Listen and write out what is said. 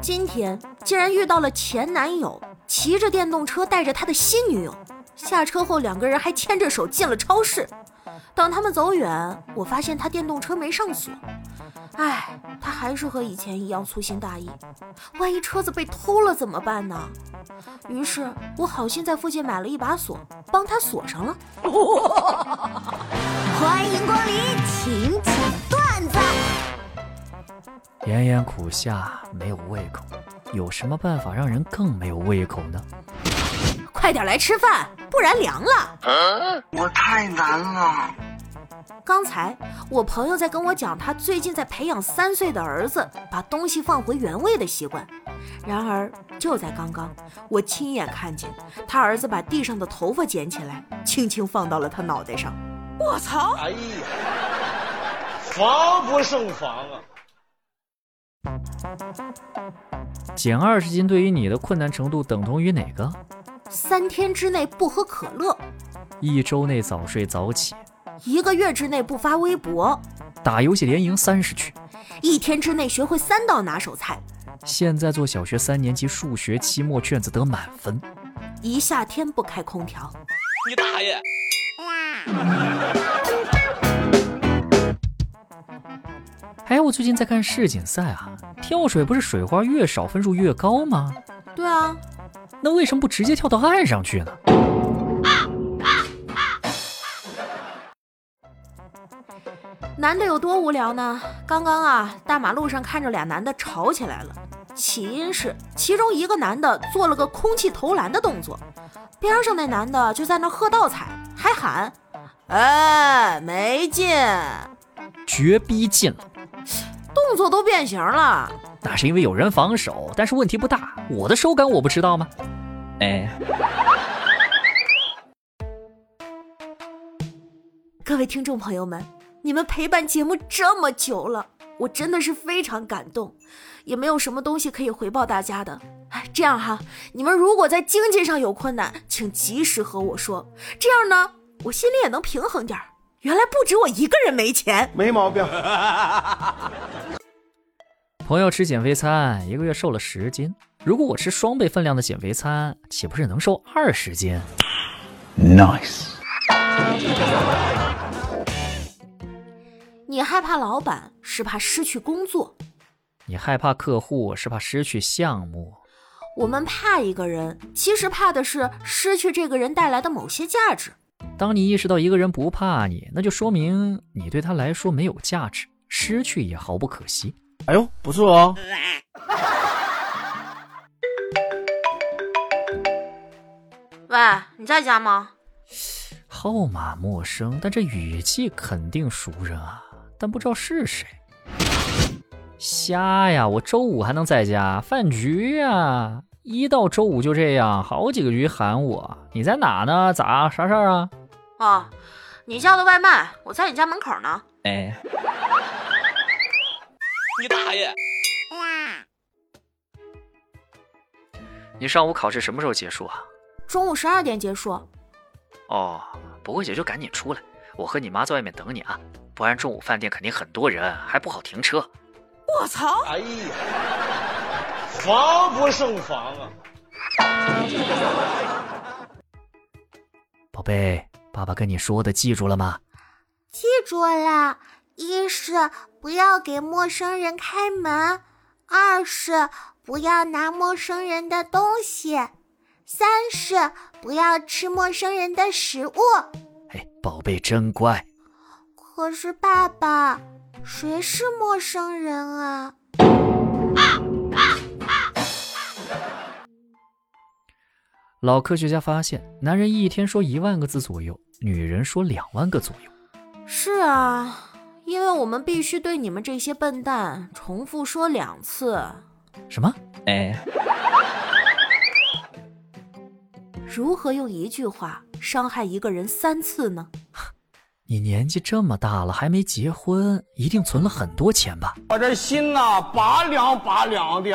今天竟然遇到了前男友，骑着电动车带着他的新女友，下车后两个人还牵着手进了超市。等他们走远，我发现他电动车没上锁。唉，他还是和以前一样粗心大意。万一车子被偷了怎么办呢？于是我好心在附近买了一把锁，帮他锁上了。欢迎光临，请。炎炎苦夏，没有胃口，有什么办法让人更没有胃口呢？快点来吃饭，不然凉了。我太难了。刚才我朋友在跟我讲，他最近在培养三岁的儿子把东西放回原位的习惯。然而就在刚刚，我亲眼看见他儿子把地上的头发捡起来，轻轻放到了他脑袋上。我操！哎呀，防不胜防啊！减二十斤对于你的困难程度等同于哪个？三天之内不喝可乐，一周内早睡早起，一个月之内不发微博，打游戏连赢三十局，一天之内学会三道拿手菜。现在做小学三年级数学期末卷子得满分，一夏天不开空调。你大爷！哎，我最近在看世锦赛啊，跳水不是水花越少分数越高吗？对啊，那为什么不直接跳到岸上去呢？男的有多无聊呢？刚刚啊，大马路上看着俩男的吵起来了，起因是其中一个男的做了个空气投篮的动作，边上那男的就在那喝倒彩，还喊：“哎，没进，绝逼进了。”动作都变形了，那是因为有人防守，但是问题不大。我的手感我不知道吗？哎，各位听众朋友们，你们陪伴节目这么久了，我真的是非常感动，也没有什么东西可以回报大家的。哎，这样哈，你们如果在经济上有困难，请及时和我说，这样呢，我心里也能平衡点儿。原来不止我一个人没钱，没毛病。朋友吃减肥餐，一个月瘦了十斤。如果我吃双倍分量的减肥餐，岂不是能瘦二十斤？Nice。你害怕老板，是怕失去工作；你害怕客户，是怕失去项目。我们怕一个人，其实怕的是失去这个人带来的某些价值。当你意识到一个人不怕你，那就说明你对他来说没有价值，失去也毫不可惜。哎呦，不错哦！喂，你在家吗？号码陌生，但这语气肯定熟人啊，但不知道是谁。瞎呀，我周五还能在家饭局呀？一到周五就这样，好几个局喊我，你在哪呢？咋啥事儿啊？哦，你叫的外卖，我在你家门口呢。哎，你大爷！你上午考试什么时候结束啊？中午十二点结束。哦，不会姐就赶紧出来，我和你妈在外面等你啊，不然中午饭店肯定很多人，还不好停车。我操！哎呀，防不胜防啊！宝贝。爸爸跟你说的记住了吗？记住了。一是不要给陌生人开门，二是不要拿陌生人的东西，三是不要吃陌生人的食物。哎，宝贝真乖。可是爸爸，谁是陌生人啊？老科学家发现，男人一天说一万个字左右，女人说两万个左右。是啊，因为我们必须对你们这些笨蛋重复说两次。什么？哎，如何用一句话伤害一个人三次呢？你年纪这么大了还没结婚，一定存了很多钱吧？我这心呐，拔凉拔凉的。